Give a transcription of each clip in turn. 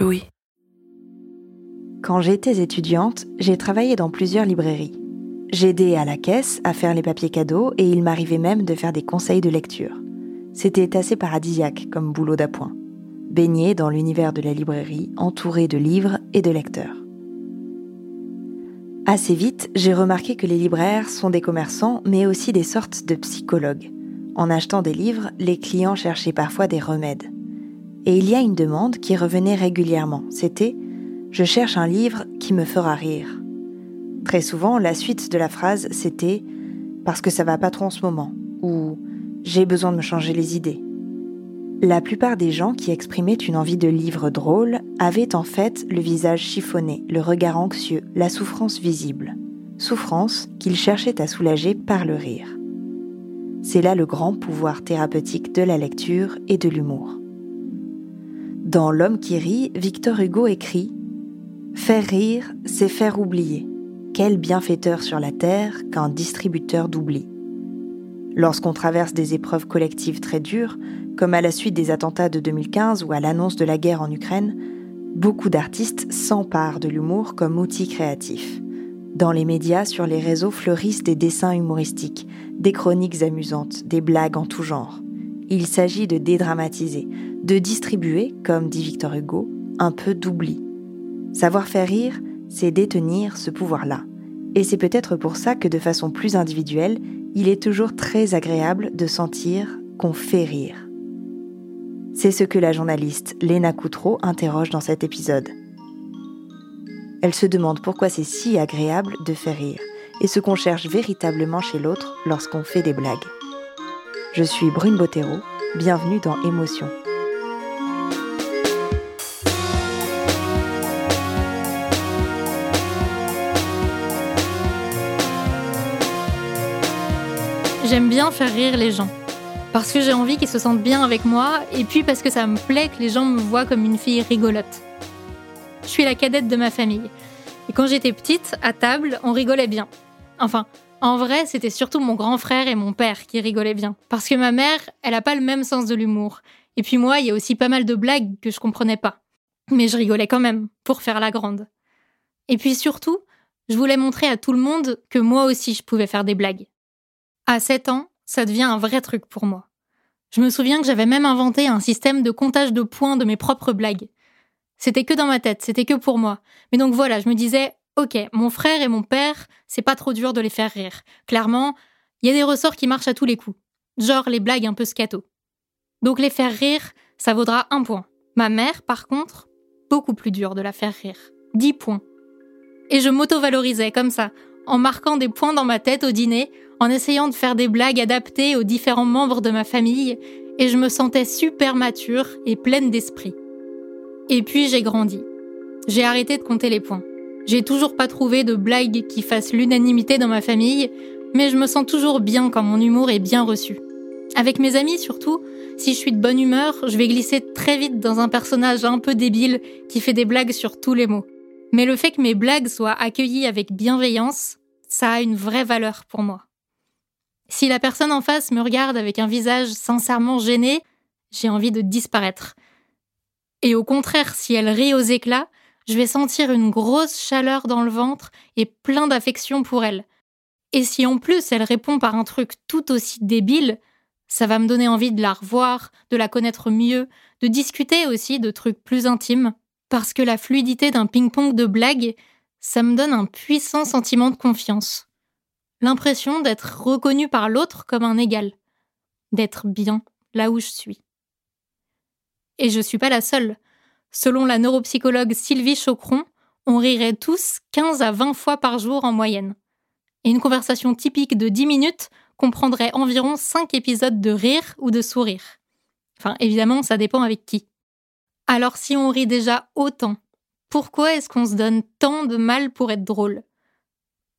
Louis. Quand j'étais étudiante, j'ai travaillé dans plusieurs librairies. J'aidais à la caisse à faire les papiers cadeaux et il m'arrivait même de faire des conseils de lecture. C'était assez paradisiaque comme boulot d'appoint. Baigné dans l'univers de la librairie, entouré de livres et de lecteurs. Assez vite, j'ai remarqué que les libraires sont des commerçants, mais aussi des sortes de psychologues. En achetant des livres, les clients cherchaient parfois des remèdes. Et il y a une demande qui revenait régulièrement. C'était ⁇ Je cherche un livre qui me fera rire ⁇ Très souvent, la suite de la phrase, c'était ⁇ Parce que ça va pas trop en ce moment ⁇ ou ⁇ J'ai besoin de me changer les idées ⁇ la plupart des gens qui exprimaient une envie de livre drôle avaient en fait le visage chiffonné, le regard anxieux, la souffrance visible. Souffrance qu'ils cherchaient à soulager par le rire. C'est là le grand pouvoir thérapeutique de la lecture et de l'humour. Dans L'homme qui rit, Victor Hugo écrit Faire rire, c'est faire oublier. Quel bienfaiteur sur la terre qu'un distributeur d'oubli. Lorsqu'on traverse des épreuves collectives très dures, comme à la suite des attentats de 2015 ou à l'annonce de la guerre en Ukraine, beaucoup d'artistes s'emparent de l'humour comme outil créatif. Dans les médias, sur les réseaux fleurissent des dessins humoristiques, des chroniques amusantes, des blagues en tout genre. Il s'agit de dédramatiser, de distribuer, comme dit Victor Hugo, un peu d'oubli. Savoir faire rire, c'est détenir ce pouvoir-là. Et c'est peut-être pour ça que de façon plus individuelle, il est toujours très agréable de sentir qu'on fait rire. C'est ce que la journaliste Léna Coutreau interroge dans cet épisode. Elle se demande pourquoi c'est si agréable de faire rire et ce qu'on cherche véritablement chez l'autre lorsqu'on fait des blagues. Je suis Brune Bottero, bienvenue dans Émotion. J'aime bien faire rire les gens parce que j'ai envie qu'ils se sentent bien avec moi, et puis parce que ça me plaît que les gens me voient comme une fille rigolote. Je suis la cadette de ma famille. Et quand j'étais petite, à table, on rigolait bien. Enfin, en vrai, c'était surtout mon grand frère et mon père qui rigolaient bien. Parce que ma mère, elle a pas le même sens de l'humour. Et puis moi, il y a aussi pas mal de blagues que je comprenais pas. Mais je rigolais quand même, pour faire la grande. Et puis surtout, je voulais montrer à tout le monde que moi aussi je pouvais faire des blagues. À 7 ans, ça devient un vrai truc pour moi. Je me souviens que j'avais même inventé un système de comptage de points de mes propres blagues. C'était que dans ma tête, c'était que pour moi. Mais donc voilà, je me disais, ok, mon frère et mon père, c'est pas trop dur de les faire rire. Clairement, il y a des ressorts qui marchent à tous les coups. Genre les blagues un peu scato. Donc les faire rire, ça vaudra un point. Ma mère, par contre, beaucoup plus dur de la faire rire. 10 points. Et je m'auto-valorisais comme ça, en marquant des points dans ma tête au dîner en essayant de faire des blagues adaptées aux différents membres de ma famille, et je me sentais super mature et pleine d'esprit. Et puis j'ai grandi. J'ai arrêté de compter les points. J'ai toujours pas trouvé de blagues qui fassent l'unanimité dans ma famille, mais je me sens toujours bien quand mon humour est bien reçu. Avec mes amis surtout, si je suis de bonne humeur, je vais glisser très vite dans un personnage un peu débile qui fait des blagues sur tous les mots. Mais le fait que mes blagues soient accueillies avec bienveillance, ça a une vraie valeur pour moi. Si la personne en face me regarde avec un visage sincèrement gêné, j'ai envie de disparaître. Et au contraire, si elle rit aux éclats, je vais sentir une grosse chaleur dans le ventre et plein d'affection pour elle. Et si en plus elle répond par un truc tout aussi débile, ça va me donner envie de la revoir, de la connaître mieux, de discuter aussi de trucs plus intimes, parce que la fluidité d'un ping-pong de blagues, ça me donne un puissant sentiment de confiance l'impression d'être reconnu par l'autre comme un égal, d'être bien là où je suis. Et je suis pas la seule. Selon la neuropsychologue Sylvie Chocron, on rirait tous 15 à 20 fois par jour en moyenne. Et une conversation typique de 10 minutes comprendrait environ 5 épisodes de rire ou de sourire. Enfin, évidemment, ça dépend avec qui. Alors si on rit déjà autant, pourquoi est-ce qu'on se donne tant de mal pour être drôle?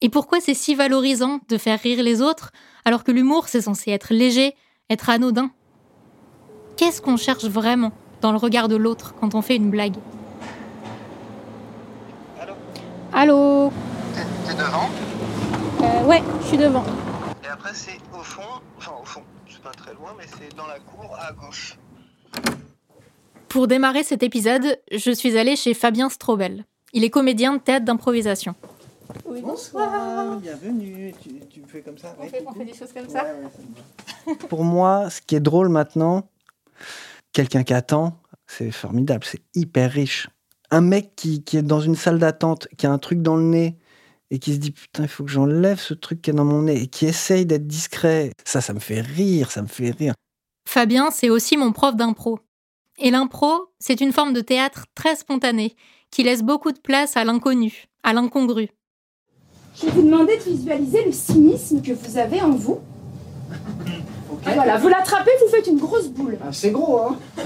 Et pourquoi c'est si valorisant de faire rire les autres alors que l'humour c'est censé être léger, être anodin? Qu'est-ce qu'on cherche vraiment? Dans le regard de l'autre quand on fait une blague Allô Allô T'es devant euh, Ouais, je suis devant. Et après c'est au fond, enfin au fond, c'est pas très loin, mais c'est dans la cour à gauche. Pour démarrer cet épisode, je suis allée chez Fabien Strobel. Il est comédien de théâtre d'improvisation. Oui, bonsoir, bienvenue. Tu, tu fais comme ça On, ouais, fait, on coucou fait des choses comme Ouais, ça ouais. Pour moi, ce qui est drôle maintenant, quelqu'un qui attend, c'est formidable, c'est hyper riche. Un mec qui, qui est dans une salle d'attente, qui a un truc dans le nez et qui se dit putain, il faut que j'enlève ce truc qui est dans mon nez et qui essaye d'être discret, ça, ça me fait rire, ça me fait rire. Fabien, c'est aussi mon prof d'impro. Et l'impro, c'est une forme de théâtre très spontanée, qui laisse beaucoup de place à l'inconnu, à l'incongru. Je vais vous demander de visualiser le cynisme que vous avez en vous. Ah, Voilà, vous l'attrapez, vous faites une grosse boule. Ah, c'est gros, hein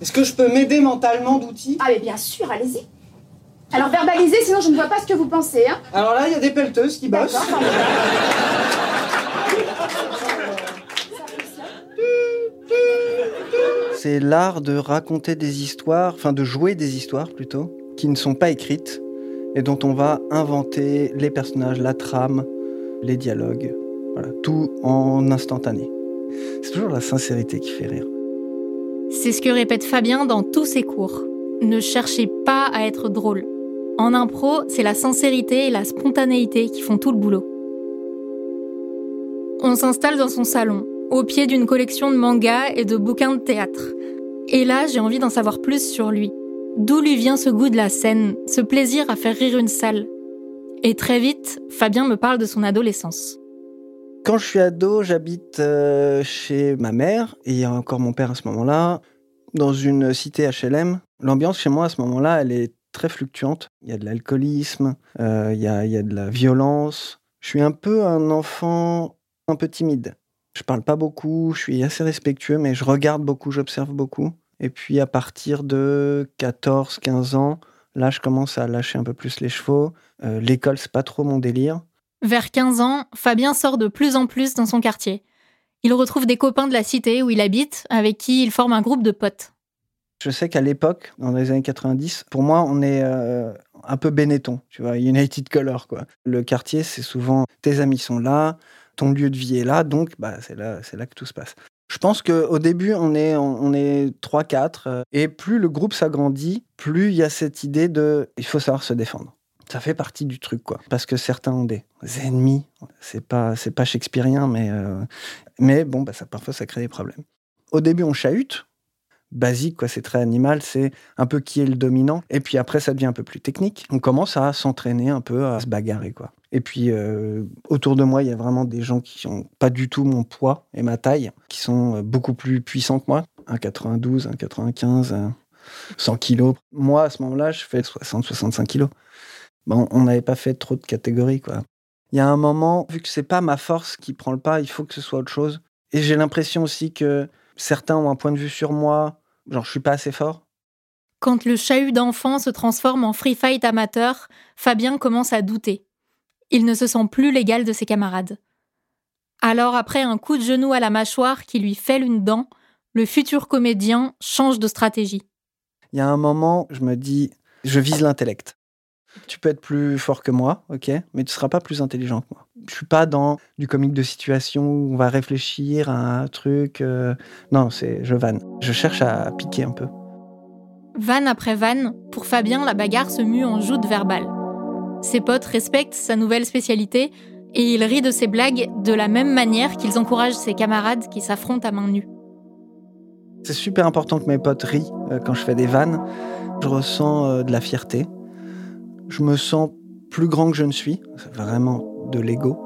Est-ce que je peux m'aider mentalement d'outils? Ah mais bien sûr, allez-y. Alors verbalisez, sinon je ne vois pas ce que vous pensez. Hein. Alors là, il y a des pelleteuses qui bossent. C'est l'art de raconter des histoires, enfin de jouer des histoires plutôt, qui ne sont pas écrites et dont on va inventer les personnages, la trame, les dialogues, voilà, tout en instantané. C'est toujours la sincérité qui fait rire. C'est ce que répète Fabien dans tous ses cours. Ne cherchez pas à être drôle. En impro, c'est la sincérité et la spontanéité qui font tout le boulot. On s'installe dans son salon, au pied d'une collection de mangas et de bouquins de théâtre. Et là, j'ai envie d'en savoir plus sur lui. D'où lui vient ce goût de la scène, ce plaisir à faire rire une salle? Et très vite, Fabien me parle de son adolescence. Quand je suis ado, j'habite euh, chez ma mère, et encore mon père à ce moment-là, dans une cité HLM. L'ambiance chez moi à ce moment-là, elle est très fluctuante. Il y a de l'alcoolisme, euh, il, y a, de la violence. Je suis un peu un enfant un peu timide. Je parle pas beaucoup, je suis assez respectueux, mais je regarde beaucoup, j'observe beaucoup. Et puis à partir de 14, 15 ans, là, je commence à lâcher un peu plus les chevaux. Euh, L'école, c'est pas trop mon délire. Vers 15 ans, Fabien sort de plus en plus dans son quartier. Il retrouve des copains de la cité où il habite, avec qui il forme un groupe de potes. Je sais qu'à l'époque, dans les années 90, pour moi, on est euh, un peu Benetton, tu vois, United Color, quoi. Le quartier, c'est souvent tes amis sont là, ton lieu de vie est là, donc bah, c'est là, là que tout se passe. Je pense qu'au début, on est, on est 3-4, euh, et plus le groupe s'agrandit, plus il y a cette idée de il faut savoir se défendre. Ça fait partie du truc, quoi. Parce que certains ont des ennemis. C'est pas, c'est pas shakespearien, mais, euh, mais bon, bah, ça, parfois, ça crée des problèmes. Au début, on chahute. Basique, quoi. C'est très animal. C'est un peu qui est le dominant. Et puis après, ça devient un peu plus technique. On commence à s'entraîner un peu, à se bagarrer, quoi. Et puis, euh, autour de moi, il y a vraiment des gens qui n'ont pas du tout mon poids et ma taille, qui sont euh, beaucoup plus puissants que moi. Un 92, un 95, un 100 kilos. Moi, à ce moment-là, je fais 60-65 kilos. Bon, on n'avait pas fait trop de catégories, quoi. Il y a un moment, vu que c'est pas ma force qui prend le pas, il faut que ce soit autre chose. Et j'ai l'impression aussi que certains ont un point de vue sur moi, genre je suis pas assez fort. Quand le chahut d'enfant se transforme en free fight amateur, Fabien commence à douter. Il ne se sent plus l'égal de ses camarades. Alors, après un coup de genou à la mâchoire qui lui fêle une dent, le futur comédien change de stratégie. Il y a un moment, je me dis, je vise l'intellect. Tu peux être plus fort que moi, ok, mais tu seras pas plus intelligent que moi. Je suis pas dans du comique de situation où on va réfléchir à un truc. euh, Non, c'est je vanne. Je cherche à piquer un peu. Vanne après vanne, pour Fabien, la bagarre se mue en joute verbale. Ses potes respectent sa nouvelle spécialité et il rit de ses blagues de la même manière qu'ils encouragent ses camarades qui s'affrontent à main nue. C'est super important que mes potes rient euh, quand je fais des vannes. Je ressens euh, de la fierté. Je me sens plus grand que je ne suis. C'est vraiment de l'ego.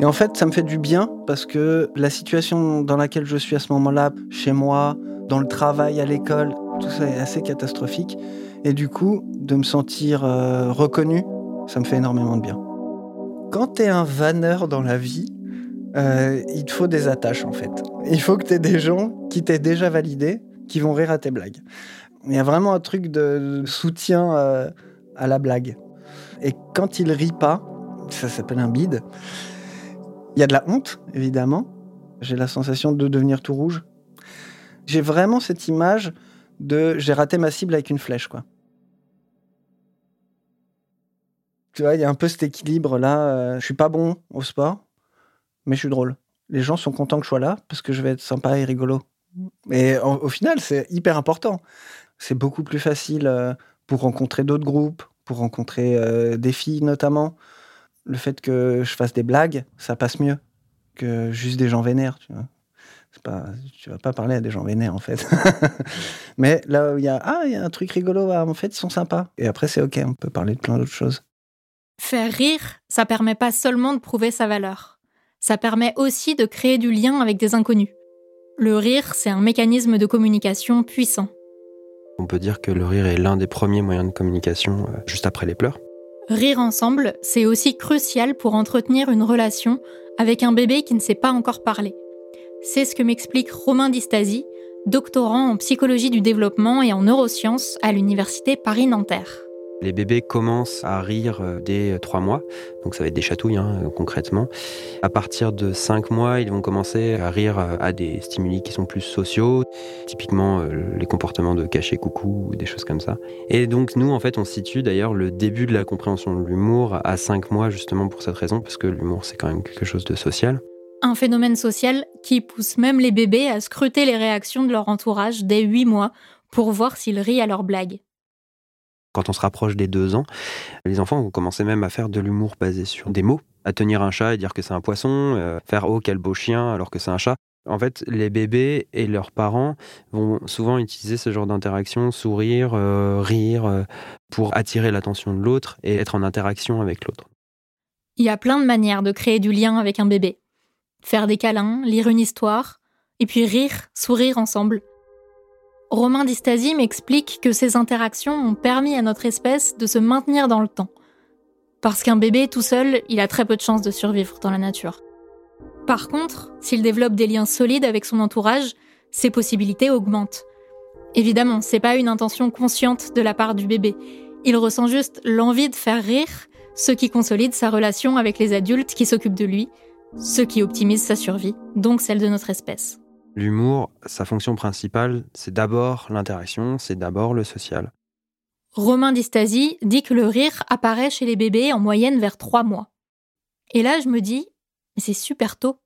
Et en fait, ça me fait du bien parce que la situation dans laquelle je suis à ce moment-là, chez moi, dans le travail, à l'école, tout ça est assez catastrophique. Et du coup, de me sentir euh, reconnu, ça me fait énormément de bien. Quand tu es un vanneur dans la vie, euh, il te faut des attaches en fait. Il faut que tu des gens qui t'aient déjà validé, qui vont rire à tes blagues. Il y a vraiment un truc de soutien euh, à la blague. Et quand il rit pas, ça s'appelle un bide, il y a de la honte, évidemment. J'ai la sensation de devenir tout rouge. J'ai vraiment cette image de j'ai raté ma cible avec une flèche, quoi. Tu vois, il y a un peu cet équilibre là. euh, je suis pas bon au sport, mais je suis drôle. Les gens sont contents que je sois là parce que je vais être sympa et rigolo. Et au, final, c'est hyper important. C'est beaucoup plus facile euh, pour rencontrer d'autres groupes, pour rencontrer euh, des filles notamment. Le fait que je fasse des blagues, ça passe mieux que juste des gens vénères, tu vois. Pas, tu vas pas parler à des gens vénères en fait. Mais là où il y a ah un truc rigolo, ah, en fait ils sont sympas. Et après c'est ok, on peut parler de plein d'autres choses. Faire rire, ça permet pas seulement de prouver sa valeur. Ça permet aussi de créer du lien avec des inconnus. Le rire, c'est un mécanisme de communication puissant. On peut dire que le rire est l'un des premiers moyens de communication euh, juste après les pleurs. Rire ensemble, c'est aussi crucial pour entretenir une relation avec un bébé qui ne sait pas encore parler. C'est ce que m'explique Romain Distasi, doctorant en psychologie du développement et en neurosciences à l'université Paris-Nanterre. Les bébés commencent à rire euh, dès trois mois, donc ça va être des chatouilles hein, concrètement. À partir de cinq mois, ils vont commencer à rire euh, à des stimuli qui sont plus sociaux, typiquement euh, les comportements de cacher coucou ou des choses comme ça. Et donc nous, en fait, on situe d'ailleurs le début de la compréhension de l'humour à cinq mois justement pour cette raison, parce que l'humour c'est quand même quelque chose de social. Un phénomène social qui pousse même les bébés à scruter les réactions de leur entourage dès huit mois pour voir s'ils rient à leurs blagues. Quand on se rapproche des deux ans, les enfants vont commencer même à faire de l'humour basé sur des mots, à tenir un chat et dire que c'est un poisson, euh, faire oh quel beau chien alors que c'est un chat. En fait, les bébés et leurs parents vont souvent utiliser ce genre d'interaction, sourire, euh, rire, euh, pour attirer l'attention de l'autre et être en interaction avec l'autre. Il y a plein de manières de créer du lien avec un bébé. Faire des câlins, lire une histoire, et puis rire, sourire ensemble. Romain Distasi m'explique que ces interactions ont permis à notre espèce de se maintenir dans le temps. Parce qu'un bébé tout seul, il a très peu de chances de survivre dans la nature. Par contre, s'il développe des liens solides avec son entourage, ses possibilités augmentent. Évidemment, c'est pas une intention consciente de la part du bébé. Il ressent juste l'envie de faire rire, ce qui consolide sa relation avec les adultes qui s'occupent de lui, ce qui optimise sa survie, donc celle de notre espèce. L'humour, sa fonction principale, c'est d'abord l'interaction, c'est d'abord le social. Romain Distasi dit que le rire apparaît chez les bébés en moyenne vers trois mois. Et là, je me dis, c'est super tôt.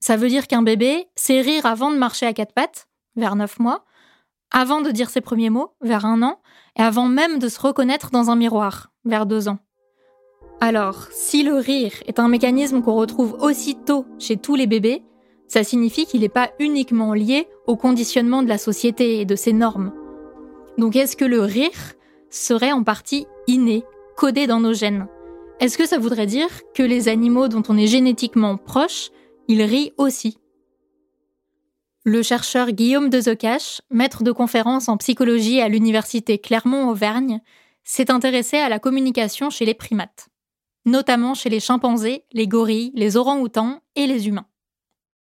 Ça veut dire qu'un bébé sait rire avant de marcher à quatre pattes, vers neuf mois, avant de dire ses premiers mots, vers un an, et avant même de se reconnaître dans un miroir, vers deux ans. Alors, si le rire est un mécanisme qu'on retrouve aussitôt chez tous les bébés, ça signifie qu'il n'est pas uniquement lié au conditionnement de la société et de ses normes. Donc est-ce que le rire serait en partie inné, codé dans nos gènes? Est-ce que ça voudrait dire que les animaux dont on est génétiquement proche, ils rient aussi? Le chercheur Guillaume Dezecache, maître de conférence en psychologie à l'université Clermont-Auvergne, s'est intéressé à la communication chez les primates, notamment chez les chimpanzés, les gorilles, les orang-outans et les humains.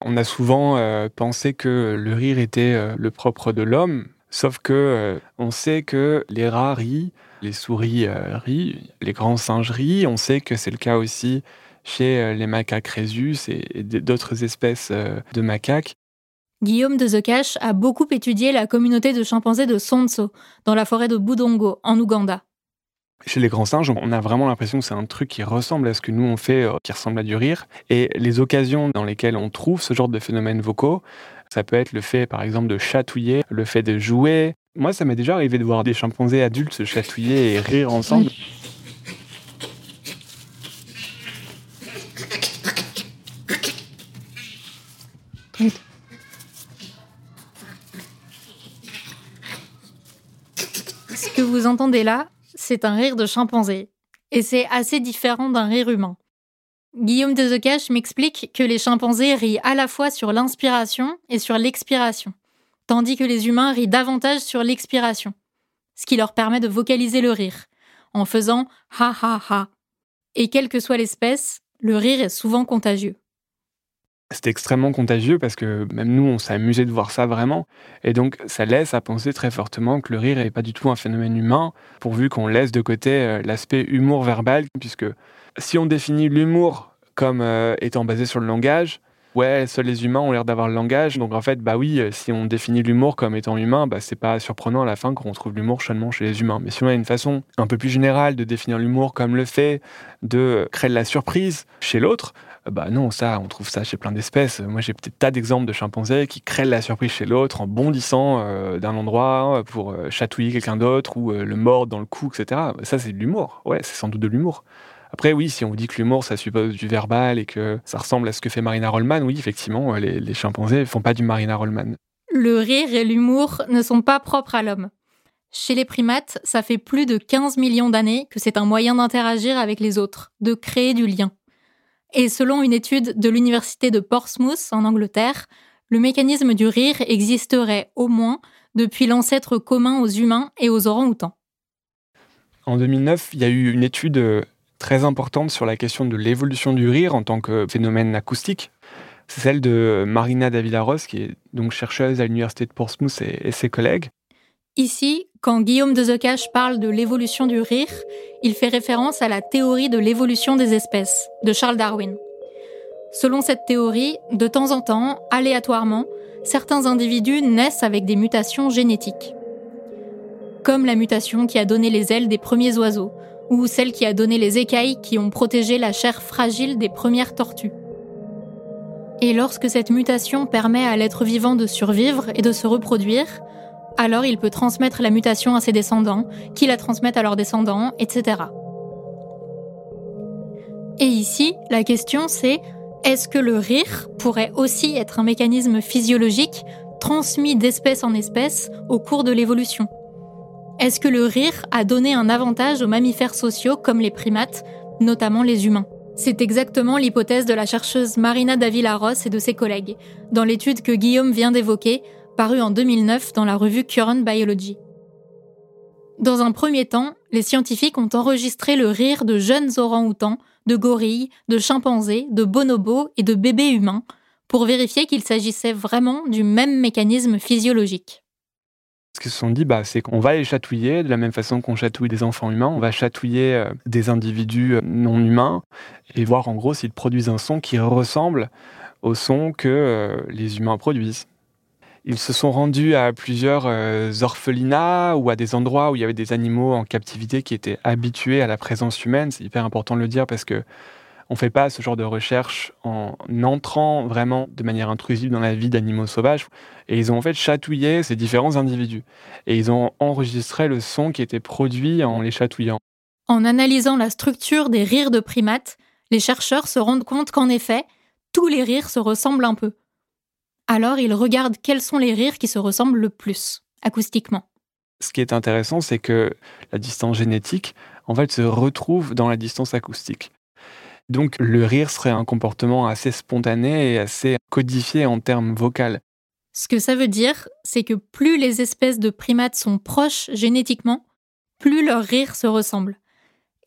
On a souvent euh, pensé que le rire était euh, le propre de l'homme, sauf que euh, on sait que les rats rient, les souris rient, les grands singes rient. On sait que c'est le cas aussi chez les macaques rhésus et, d'autres espèces de macaques. Guillaume de Zekash a beaucoup étudié la communauté de chimpanzés de Sonso, dans la forêt de Budongo, en Ouganda. Chez les grands singes, on a vraiment l'impression que c'est un truc qui ressemble à ce que nous on fait, euh, qui ressemble à du rire. Et les occasions dans lesquelles on trouve ce genre de phénomènes vocaux, ça peut être le fait, par exemple, de chatouiller, le fait de jouer. Moi, ça m'est déjà arrivé de voir des chimpanzés adultes se chatouiller et rire ensemble. Ce que vous entendez là, c'est un rire de chimpanzé. Et c'est assez différent d'un rire humain. Guillaume Dezecache m'explique que les chimpanzés rient à la fois sur l'inspiration et sur l'expiration, tandis que les humains rient davantage sur l'expiration, ce qui leur permet de vocaliser le rire, en faisant ha ha ha. Et quelle que soit l'espèce, le rire est souvent contagieux. C'est extrêmement contagieux parce que même nous, on s'est amusé de voir ça vraiment. Et donc, ça laisse à penser très fortement que le rire n'est pas du tout un phénomène humain, pourvu qu'on laisse de côté euh, l'aspect humour verbal, puisque si on définit l'humour comme euh, étant basé sur le langage, ouais, seuls les humains ont l'air d'avoir le langage. Donc en fait, bah oui, euh, si on définit l'humour comme étant humain, bah c'est pas surprenant à la fin qu'on trouve l'humour seulement chez les humains. Mais si on a une façon un peu plus générale de définir l'humour comme le fait de créer de la surprise chez l'autre, Bah non, ça, on trouve ça chez plein d'espèces. Moi, j'ai peut-être tas d'exemples de chimpanzés qui créent la surprise chez l'autre en bondissant euh, d'un endroit pour euh, chatouiller quelqu'un d'autre ou euh, le mordre dans le cou, etc. Ça, c'est de l'humour. Ouais, c'est sans doute de l'humour. Après, oui, si on vous dit que l'humour, ça suppose du verbal et que ça ressemble à ce que fait Marina Rollman, oui, effectivement, les, les chimpanzés font pas du Marina Rollman. Le rire et l'humour ne sont pas propres à l'homme. Chez les primates, ça fait plus de 15 millions d'années que c'est un moyen d'interagir avec les autres, de créer du lien. Et selon une étude de l'université de Portsmouth en Angleterre, le mécanisme du rire existerait au moins depuis l'ancêtre commun aux humains et aux orang-outans. En 2009, il y a eu une étude euh, très importante sur la question de l'évolution du rire en tant que phénomène acoustique. C'est celle de Marina Davila-Ross, qui est donc chercheuse à l'université de Portsmouth et, et ses collègues. Ici, quand Guillaume de Zecache parle de l'évolution du rire, il fait référence à la théorie de l'évolution des espèces de Charles Darwin. Selon cette théorie, de temps en temps, aléatoirement, certains individus naissent avec des mutations génétiques. Comme la mutation qui a donné les ailes des premiers oiseaux, ou celle qui a donné les écailles qui ont protégé la chair fragile des premières tortues. Et lorsque cette mutation permet à l'être vivant de survivre et de se reproduire, alors il peut transmettre la mutation à ses descendants, qui la transmettent à leurs descendants, etc. Et ici, la question c'est, est-ce que le rire pourrait aussi être un mécanisme physiologique transmis d'espèce en espèce au cours de l'évolution? Est-ce que le rire a donné un avantage aux mammifères sociaux comme les primates, notamment les humains? C'est exactement l'hypothèse de la chercheuse Marina Davila-Ross et de ses collègues, dans l'étude que Guillaume vient d'évoquer, paru en 2009 dans la revue Current Biology. Dans un premier temps, les scientifiques ont enregistré le rire de jeunes orang-outans, de gorilles, de chimpanzés, de bonobos et de bébés humains pour vérifier qu'il s'agissait vraiment du même mécanisme physiologique. Ce qu'ils se sont dit, bah, c'est qu'on va les chatouiller de la même façon qu'on chatouille des enfants humains, on va chatouiller euh, des individus euh, non humains et voir en gros s'ils produisent un son qui ressemble au son que euh, les humains produisent. Ils se sont rendus à plusieurs euh, orphelinats ou à des endroits où il y avait des animaux en captivité qui étaient habitués à la présence humaine. C'est hyper important de le dire parce que on fait pas ce genre de recherche en entrant vraiment de manière intrusive dans la vie d'animaux sauvages. Et ils ont en fait chatouillé ces différents individus. Et ils ont enregistré le son qui était produit en les chatouillant. En analysant la structure des rires de primates, les chercheurs se rendent compte qu'en effet, tous les rires se ressemblent un peu. Alors ils regardent quels sont les rires qui se ressemblent le plus, acoustiquement. Ce qui est intéressant, c'est que la distance génétique, en fait, se retrouve dans la distance acoustique. Donc le rire serait un comportement assez spontané et assez codifié en termes vocaux. Ce que ça veut dire, c'est que plus les espèces de primates sont proches génétiquement, plus leurs rires se ressemblent.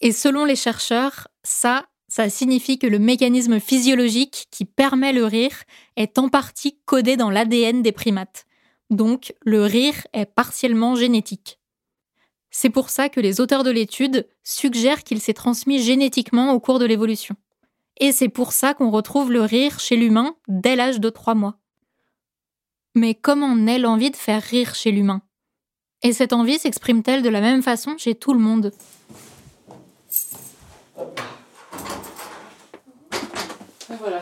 Et selon les chercheurs, ça, ça signifie que le mécanisme physiologique qui permet le rire est en partie codé dans l'ADN des primates. Donc, le rire est partiellement génétique. C'est pour ça que les auteurs de l'étude suggèrent qu'il s'est transmis génétiquement au cours de l'évolution. Et c'est pour ça qu'on retrouve le rire chez l'humain dès l'âge de 3 mois. Mais comment naît l'envie de faire rire chez l'humain? Et cette envie s'exprime-t-elle de la même façon chez tout le monde? Voilà.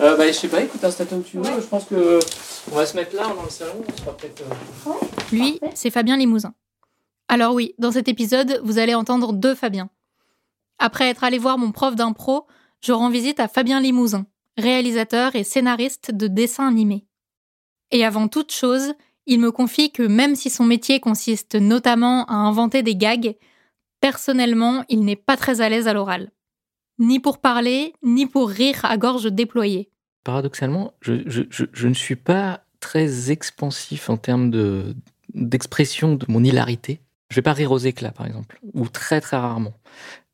Euh, bah, je sais pas, écoute, installe-toi où tu veux. Je pense que on va se mettre là, dans le salon. On sera peut-être. euh, Lui, c'est Fabien Limousin. Alors oui, dans cet épisode, vous allez entendre deux Fabiens. Après être allé voir mon prof d'impro, je rends visite à Fabien Limousin, réalisateur et scénariste de dessins animés. Et avant toute chose, il me confie que même si son métier consiste notamment à inventer des gags, personnellement, il n'est pas très à l'aise à l'oral. Ni pour parler, ni pour rire à gorge déployée. Paradoxalement, je, je, je, je ne suis pas très expansif en termes de d'expression de mon hilarité. Je vais pas rire aux éclats, par exemple, ou très très rarement.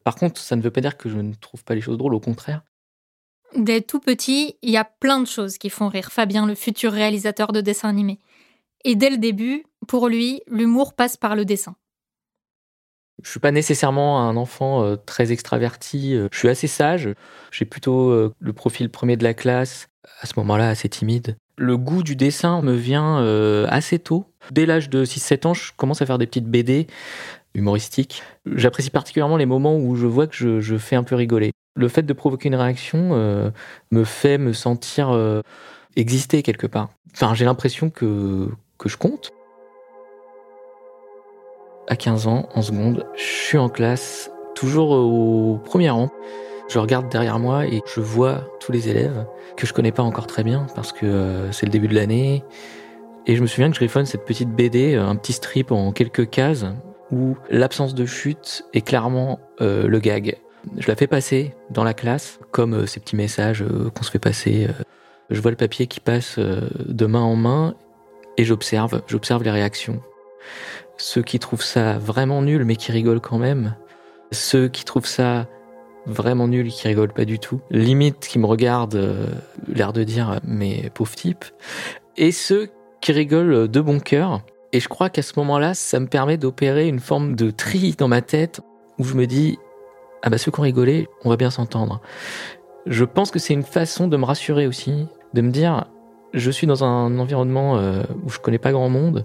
Par contre, ça ne veut pas dire que je ne trouve pas les choses drôles, au contraire. Dès tout petit, il y a plein de choses qui font rire Fabien, le futur réalisateur de dessins animés. Et dès le début, pour lui, l'humour passe par le dessin. Je suis pas nécessairement un enfant euh, très extraverti. euh, Je suis assez sage. J'ai plutôt euh, le profil premier de la classe. À ce moment-là, assez timide. Le goût du dessin me vient assez tôt. Dès l'âge de 6-7 ans, je commence à faire des petites BD humoristiques. J'apprécie particulièrement les moments où je vois que je, fais un peu rigoler. Le fait de provoquer une réaction me fait me sentir exister quelque part. Enfin, j'ai l'impression que, que je compte. À 15 ans, en seconde, je suis en classe, toujours au premier rang. Je regarde derrière moi et je vois tous les élèves que je connais pas encore très bien parce que euh, c'est le début de l'année. Et je me souviens que je griffonne cette petite BD, un petit strip en quelques cases où l'absence de chute est clairement euh, le gag. Je la fais passer dans la classe comme euh, ces petits messages qu'on se fait passer. Je vois le papier qui passe de main en main et j'observe, j'observe les réactions. Ceux qui trouvent ça vraiment nul mais qui rigolent quand même. Ceux qui trouvent ça vraiment nul qui rigolent pas du tout. Limite qui me regardent, l'air de dire mais pauvre type. Et ceux qui rigolent de bon cœur. Et je crois qu'à ce moment-là, ça me permet d'opérer une forme de tri dans ma tête où je me dis ah bah ceux qui ont rigolé, on va bien s'entendre. Je pense que c'est une façon de me rassurer aussi, de me dire je suis dans un environnement euh, où je connais pas grand monde,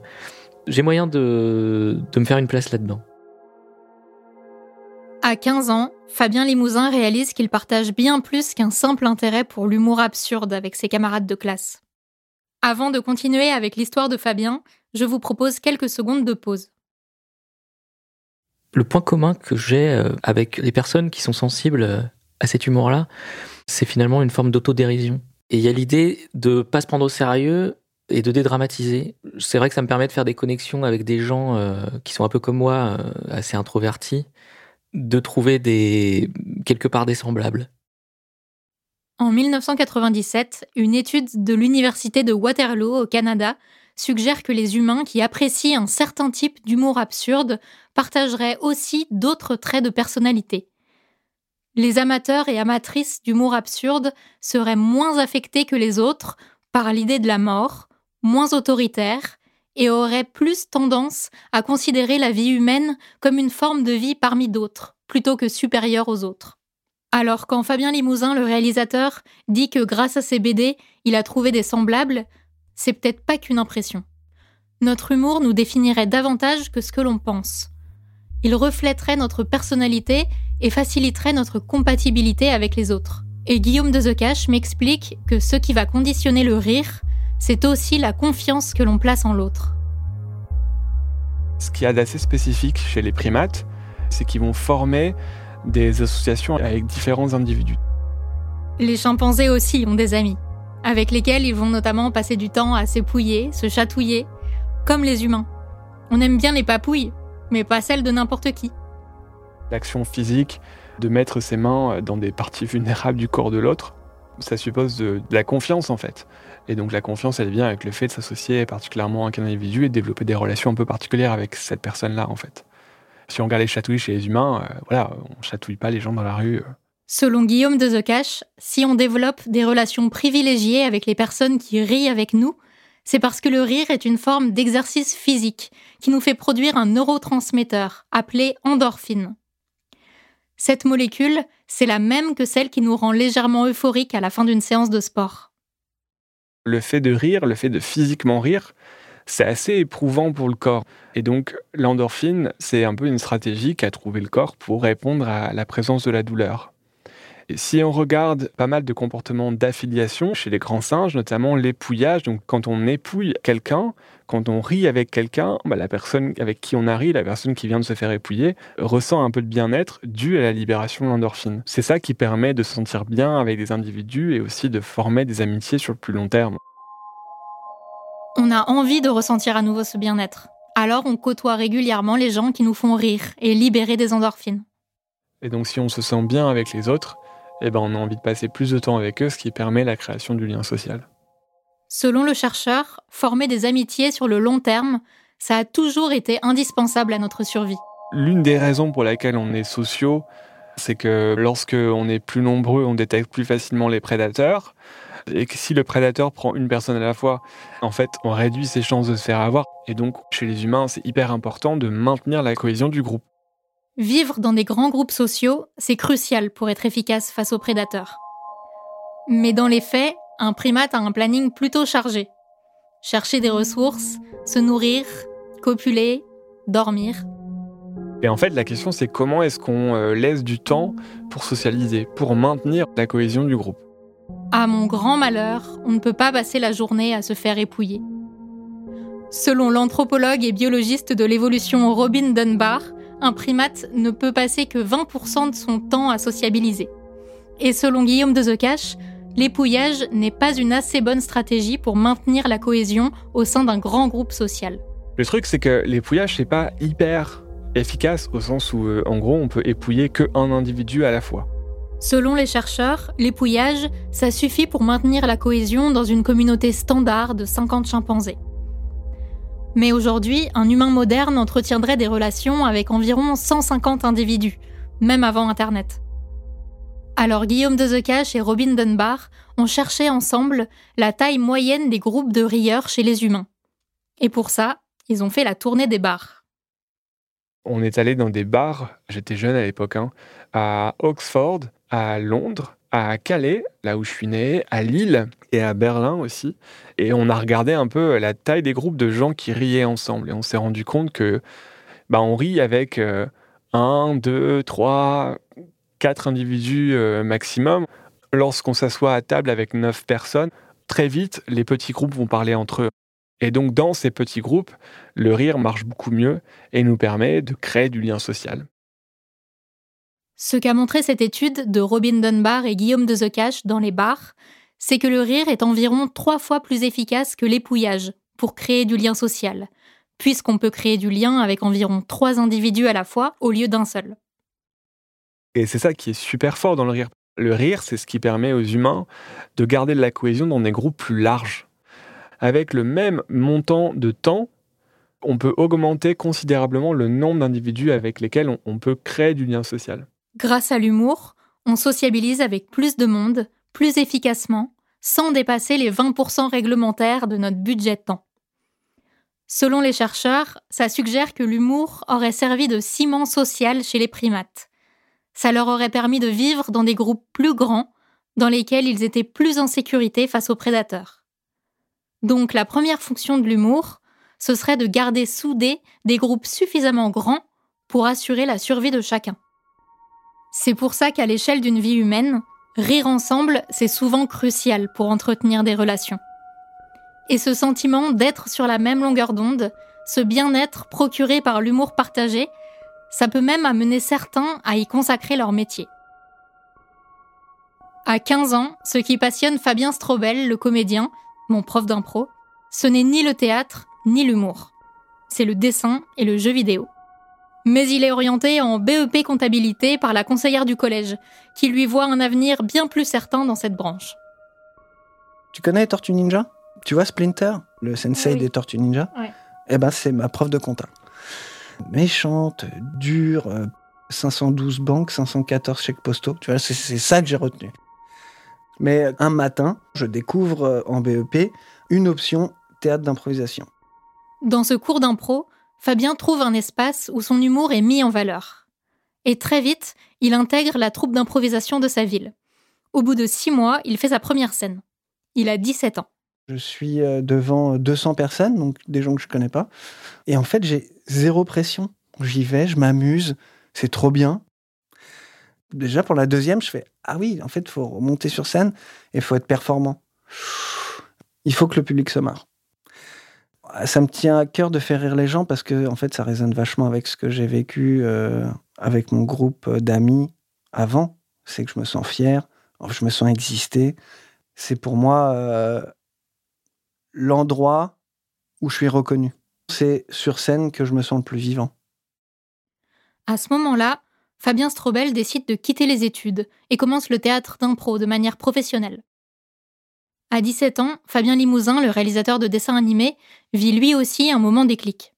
j'ai moyen de, de me faire une place là-dedans. À 15 ans, Fabien Limousin réalise qu'il partage bien plus qu'un simple intérêt pour l'humour absurde avec ses camarades de classe. Avant de continuer avec l'histoire de Fabien, je vous propose quelques secondes de pause. Le point commun que j'ai euh, avec les personnes qui sont sensibles euh, à cet humour-là, c'est finalement une forme d'autodérision. Et il y a l'idée de pas se prendre au sérieux et de dédramatiser. C'est vrai que ça me permet de faire des connexions avec des gens euh, qui sont un peu comme moi, assez introvertis, de trouver des quelque part des semblables. En 1997, une étude de l'Université de Waterloo au Canada suggère que les humains qui apprécient un certain type d'humour absurde partageraient aussi d'autres traits de personnalité. Les amateurs et amatrices d'humour absurde seraient moins affectés que les autres par l'idée de la mort, moins autoritaires, et auraient plus tendance à considérer la vie humaine comme une forme de vie parmi d'autres, plutôt que supérieure aux autres. Alors quand Fabien Limousin, le réalisateur, dit que grâce à ses BD, il a trouvé des semblables, c'est peut-être pas qu'une impression. Notre humour nous définirait davantage que ce que l'on pense. Il reflèterait notre personnalité et faciliterait notre compatibilité avec les autres. Et Guillaume de The m'explique que ce qui va conditionner le rire, c'est aussi la confiance que l'on place en l'autre. Ce qu'il y a d'assez spécifique chez les primates, c'est qu'ils vont former des associations avec différents individus. Les chimpanzés aussi ont des amis, avec lesquels ils vont notamment passer du temps à s'épouiller, se chatouiller, comme les humains. On aime bien les papouilles, mais pas celles de n'importe qui. L'action physique, de mettre ses mains dans des parties vulnérables du corps de l'autre, ça suppose de, la confiance en fait. Et donc la confiance, elle vient avec le fait de s'associer particulièrement avec un individu et de développer des relations un peu particulières avec cette personne-là en fait. Si on regarde les chatouilles chez les humains, euh, voilà, on chatouille pas les gens dans la rue. Euh. Selon Guillaume de The si on développe des relations privilégiées avec les personnes qui rient avec nous, c'est parce que le rire est une forme d'exercice physique qui nous fait produire un neurotransmetteur appelé endorphine. Cette molécule, c'est la même que celle qui nous rend légèrement euphorique à la fin d'une séance de sport. Le fait de rire, le fait de physiquement rire, c'est assez éprouvant pour le corps. Et donc l'endorphine, c'est un peu une stratégie qu'a trouvé le corps pour répondre à la présence de la douleur. Et si on regarde pas mal de comportements d'affiliation chez les grands singes, notamment l'épouillage, donc quand on épouille quelqu'un, quand on rit avec quelqu'un, bah, la personne avec qui on a ri, la personne qui vient de se faire épouiller, ressent un peu de bien-être dû à la libération de l'endorphine. C'est ça qui permet de se sentir bien avec des individus et aussi de former des amitiés sur le plus long terme. On a envie de ressentir à nouveau ce bien-être. Alors on côtoie régulièrement les gens qui nous font rire et libérer des endorphines. Et donc si on se sent bien avec les autres, eh ben on a envie de passer plus de temps avec eux, ce qui permet la création du lien social. Selon le chercheur, former des amitiés sur le long terme, ça a toujours été indispensable à notre survie. L'une des raisons pour laquelle on est sociaux, c'est que lorsque on est plus nombreux, on détecte plus facilement les prédateurs et que si le prédateur prend une personne à la fois, en fait, on réduit ses chances de se faire avoir. Et donc, chez les humains, c'est hyper important de maintenir la cohésion du groupe. Vivre dans des grands groupes sociaux, c'est crucial pour être efficace face aux prédateurs. Mais dans les faits, un primate a un planning plutôt chargé. Chercher des ressources, se nourrir, copuler, dormir. Et en fait, la question, c'est comment est-ce qu'on euh, laisse du temps pour socialiser, pour maintenir la cohésion du groupe? À mon grand malheur, on ne peut pas passer la journée à se faire épouiller. Selon l'anthropologue et biologiste de l'évolution Robin Dunbar, un primate ne peut passer que 20% de son temps à sociabiliser. Et selon Guillaume de Zecache, l'épouillage n'est pas une assez bonne stratégie pour maintenir la cohésion au sein d'un grand groupe social. Le truc, c'est que l'épouillage, c'est pas hyper efficace au sens où, euh, en gros, on peut épouiller qu'un individu à la fois. Selon les chercheurs, l'épouillage, ça suffit pour maintenir la cohésion dans une communauté standard de 50 chimpanzés. Mais aujourd'hui, un humain moderne entretiendrait des relations avec environ 150 individus, même avant Internet. Alors Guillaume de et Robin Dunbar ont cherché ensemble la taille moyenne des groupes de rieurs chez les humains. Et pour ça, ils ont fait la tournée des bars. On est allé dans des bars, j'étais jeune à l'époque, hein, à Oxford, à Londres, à Calais, là où je suis né, à Lille et à Berlin aussi. Et on a regardé un peu la taille des groupes de gens qui riaient ensemble. Et on s'est rendu compte que bah, on rit avec euh, un, deux, trois, quatre individus euh, maximum. Lorsqu'on s'assoit à table avec neuf personnes, très vite, les petits groupes vont parler entre eux. Et donc, dans ces petits groupes, le rire marche beaucoup mieux et nous permet de créer du lien social. Ce qu'a montré cette étude de Robin Dunbar et Guillaume de Zecache dans les bars, c'est que le rire est environ trois fois plus efficace que l'épouillage pour créer du lien social, puisqu'on peut créer du lien avec environ trois individus à la fois au lieu d'un seul. Et c'est ça qui est super fort dans le rire. Le rire, c'est ce qui permet aux humains de garder de la cohésion dans des groupes plus larges avec le même montant de temps, on peut augmenter considérablement le nombre d'individus avec lesquels on, peut créer du lien social. Grâce à l'humour, on sociabilise avec plus de monde, plus efficacement, sans dépasser les 20% réglementaires de notre budget de temps. Selon les chercheurs, ça suggère que l'humour aurait servi de ciment social chez les primates. Ça leur aurait permis de vivre dans des groupes plus grands, dans lesquels ils étaient plus en sécurité face aux prédateurs. Donc la première fonction de l'humour, ce serait de garder soudés des groupes suffisamment grands pour assurer la survie de chacun. C'est pour ça qu'à l'échelle d'une vie humaine, rire ensemble, c'est souvent crucial pour entretenir des relations. Et ce sentiment d'être sur la même longueur d'onde, ce bien-être procuré par l'humour partagé, ça peut même amener certains à y consacrer leur métier. À 15 ans, ce qui passionne Fabien Strobel, le comédien, mon prof d'impro, ce n'est ni le théâtre ni l'humour. C'est le dessin et le jeu vidéo. Mais il est orienté en BEP comptabilité par la conseillère du collège, qui lui voit un avenir bien plus certain dans cette branche. Tu connais Tortue Ninja? Tu vois Splinter, le sensei des Tortues Ninja? Eh ben, c'est ma prof de compta. Méchante, dure, 512 euh, banques, 514 chèques postaux. Tu vois, c'est ça que j'ai retenu. Mais un matin, je découvre euh, en BEP une option théâtre d'improvisation. Dans ce cours d'impro, Fabien trouve un espace où son humour est mis en valeur. Et très vite, il intègre la troupe d'improvisation de sa ville. Au bout de six mois, il fait sa première scène. Il a 17 ans. Je suis euh, devant 200 personnes, donc des gens que je connais pas. Et en fait, j'ai zéro pression. J'y vais, je m'amuse, c'est trop bien déjà pour la deuxième, je fais ah oui, en fait, il faut remonter sur scène et il faut être performant. Il faut que le public se marre. Ça me tient à cœur de faire rire les gens parce que en fait, ça résonne vachement avec ce que j'ai vécu euh, avec mon groupe d'amis avant. C'est que je me sens fier, je me sens exister. C'est pour moi euh, l'endroit où je suis reconnu. C'est sur scène que je me sens le plus vivant. À ce moment-là, Fabien Strobel décide de quitter les études et commence le théâtre d'impro de manière professionnelle. À 17 ans, Fabien Limousin, le réalisateur de dessins animés, vit lui aussi un moment déclic.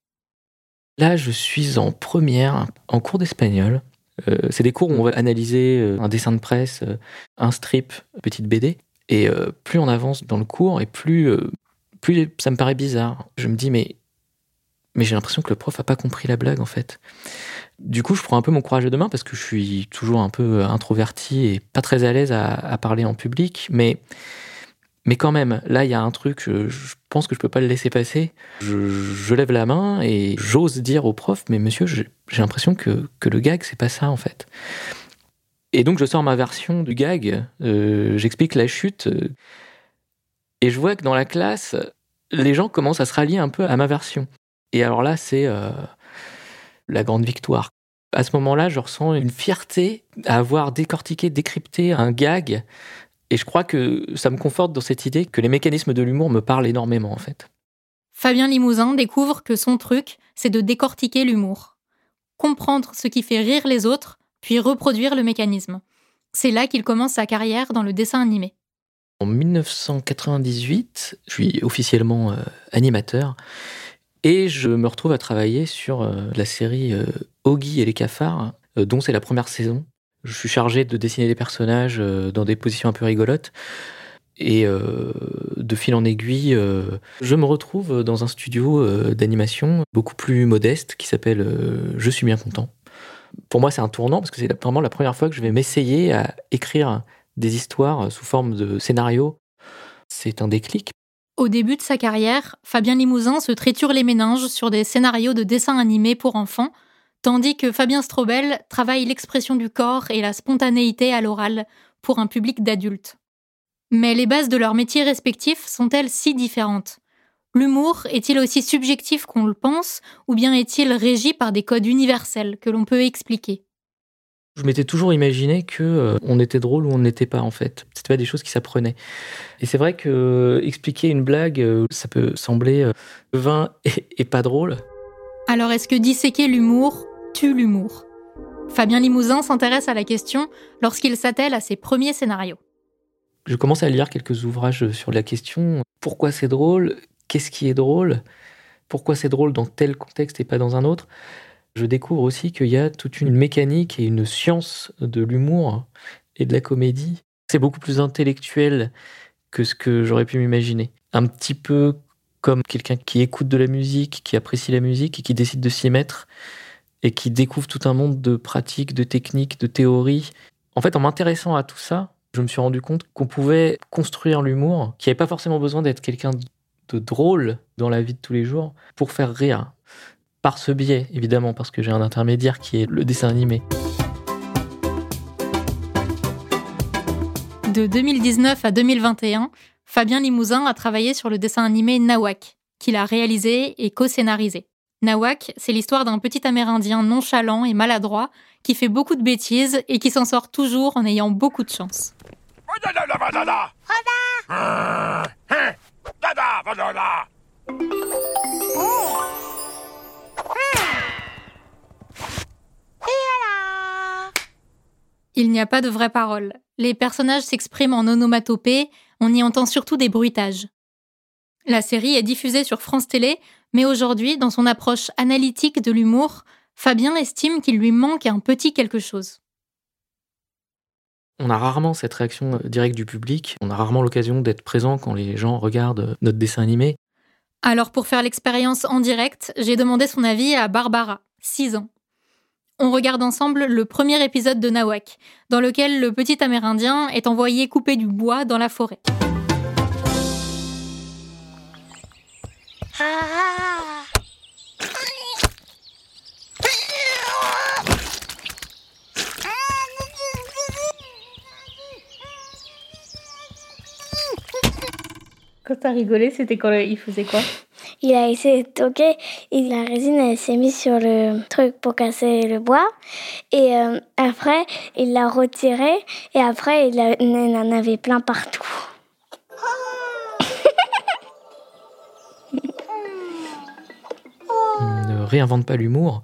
Là, je suis en première, en cours d'espagnol. Euh, c'est des cours où on va analyser euh, un dessin de presse, euh, un strip, une petite BD. Et plus on avance dans le cours, et plus, plus ça me paraît bizarre. Je me dis, mais, mais j'ai l'impression que le prof a pas compris la blague en fait. Du coup, je prends un peu mon courage à deux mains parce que je suis toujours un peu introverti et pas très à l'aise à, parler en public. Mais, Mais quand même, là, il y a un truc, je, pense que je peux pas le laisser passer. Je, je lève la main et j'ose dire au prof, mais monsieur, j'ai l'impression que, que le gag, c'est pas ça en fait. Et donc je sors ma version du gag, euh, j'explique la chute, euh, et je vois que dans la classe, les gens commencent à se rallier un peu à ma version. Et alors là, c'est euh, la grande victoire. À ce moment-là, je ressens une fierté à avoir décortiqué, décrypté un gag, et je crois que ça me conforte dans cette idée que les mécanismes de l'humour me parlent énormément en fait. Fabien Limousin découvre que son truc, c'est de décortiquer l'humour. Comprendre ce qui fait rire les autres puis reproduire le mécanisme. C'est là qu'il commence sa carrière dans le dessin animé. En 1998, je suis officiellement euh, animateur et je me retrouve à travailler sur euh, la série euh, Oggy et les cafards, euh, dont c'est la première saison. Je suis chargé de dessiner des personnages dans des positions un peu rigolotes. Et de fil en aiguille, je me retrouve dans un studio d'animation beaucoup plus modeste qui s'appelle Je suis bien content pour moi, c'est un tournant parce que c'est vraiment la première fois que je vais m'essayer à écrire des histoires sous forme de scénario. C'est un déclic. Au début de sa carrière, Fabien Limousin se triture les méninges sur des scénarios de dessins animés pour enfants, tandis que Fabien Strobel travaille l'expression du corps et la spontanéité à l'oral pour un public d'adultes. Mais les bases de leurs métiers respectifs sont-elles si différentes L'humour est-il aussi subjectif qu'on le pense, ou bien est-il régi par des codes universels que l'on peut expliquer? Je m'étais toujours imaginé que euh, on était drôle ou on n'était pas en fait. C'était pas des choses qui s'apprenaient. Et c'est vrai que euh, expliquer une blague, euh, ça peut sembler vain et, et pas drôle. Alors est-ce que disséquer l'humour tue l'humour? Fabien Limousin s'intéresse à la question lorsqu'il s'attelle à ses premiers scénarios. Je commence à lire quelques ouvrages sur la question pourquoi c'est drôle? Qu'est-ce qui est drôle, pourquoi c'est drôle dans tel contexte et pas dans un autre? Je découvre aussi qu'il y a toute une mécanique et une science de l'humour et de la comédie. C'est beaucoup plus intellectuel que ce que j'aurais pu m'imaginer. Un petit peu comme quelqu'un qui écoute de la musique, qui apprécie la musique et qui décide de s'y mettre et qui découvre tout un monde de pratiques, de techniques, de théories. En fait, en m'intéressant à tout ça, je me suis rendu compte qu'on pouvait construire l'humour, qu'il n'y avait pas forcément besoin d'être quelqu'un de drôle dans la vie de tous les jours pour faire rire. Par ce biais, évidemment, parce que j'ai un intermédiaire qui est le dessin animé. De 2019 à 2021, Fabien Limousin a travaillé sur le dessin animé Nawak, qu'il a réalisé et co-scénarisé. Nawak, c'est l'histoire d'un petit Amérindien nonchalant et maladroit qui fait beaucoup de bêtises et qui s'en sort toujours en ayant beaucoup de chance. Il n'y a pas de vraies paroles. Les personnages s'expriment en onomatopée, on y entend surtout des bruitages. La série est diffusée sur France Télé, mais aujourd'hui, dans son approche analytique de l'humour, Fabien estime qu'il lui manque un petit quelque chose. On a rarement cette réaction directe du public, on a rarement l'occasion d'être présent quand les gens regardent notre dessin animé. Alors pour faire l'expérience en direct, j'ai demandé son avis à Barbara, 6 ans. On regarde ensemble le premier épisode de Nawak, dans lequel le petit Amérindien est envoyé couper du bois dans la forêt. Quand t'as rigolé, c'était quand il faisait quoi? Il a essayé de toquer et la résine s'est mise sur le truc pour casser le bois. Et euh, après, il l'a retiré et après, il, il en avait plein partout. Ne réinvente pas l'humour.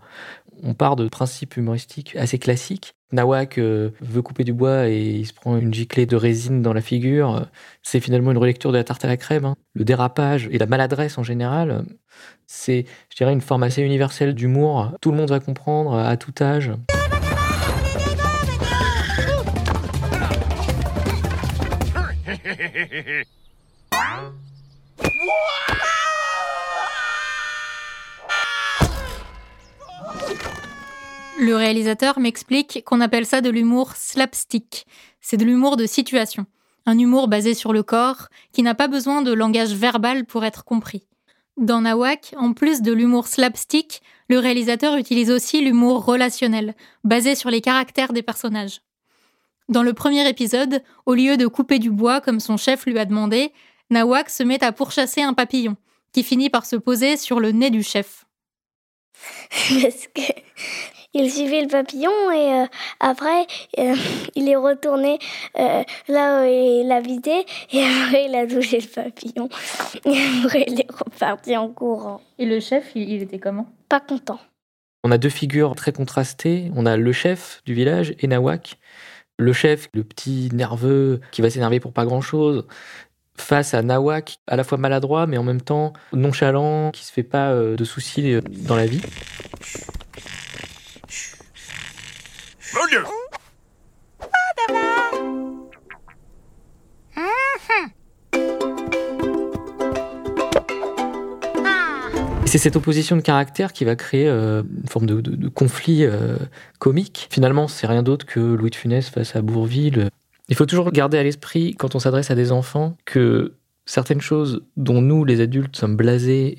On part de principes humoristiques assez classiques. Nawak euh, veut couper du bois et il se prend une giclée de résine dans la figure. C'est finalement une relecture de la tarte à la crème. hein. Le dérapage et la maladresse en général, c'est, je dirais, une forme assez universelle d'humour. Tout le monde va comprendre à tout âge. Le réalisateur m'explique qu'on appelle ça de l'humour slapstick. C'est de l'humour de situation. Un humour basé sur le corps, qui n'a pas besoin de langage verbal pour être compris. Dans Nawak, en plus de l'humour slapstick, le réalisateur utilise aussi l'humour relationnel, basé sur les caractères des personnages. Dans le premier épisode, au lieu de couper du bois comme son chef lui a demandé, Nawak se met à pourchasser un papillon, qui finit par se poser sur le nez du chef. il suivait le papillon et euh, après euh, il est retourné euh, là où il habitait et après il a touché le papillon et après il est reparti en courant. Et le chef, il, il était comment? Pas content. On a deux figures très contrastées. On a le chef du village et Nawak. Le chef, le petit nerveux qui va s'énerver pour pas grand chose, face à Nawak, à la fois maladroit mais en même temps nonchalant, qui se fait pas de soucis dans la vie. C'est cette opposition de caractère qui va créer euh, une forme de conflit euh, comique. Finalement, c'est rien d'autre que Louis de Funès face à Bourville. Il faut toujours garder à l'esprit, quand on s'adresse à des enfants, que certaines choses dont nous, les adultes, sommes blasés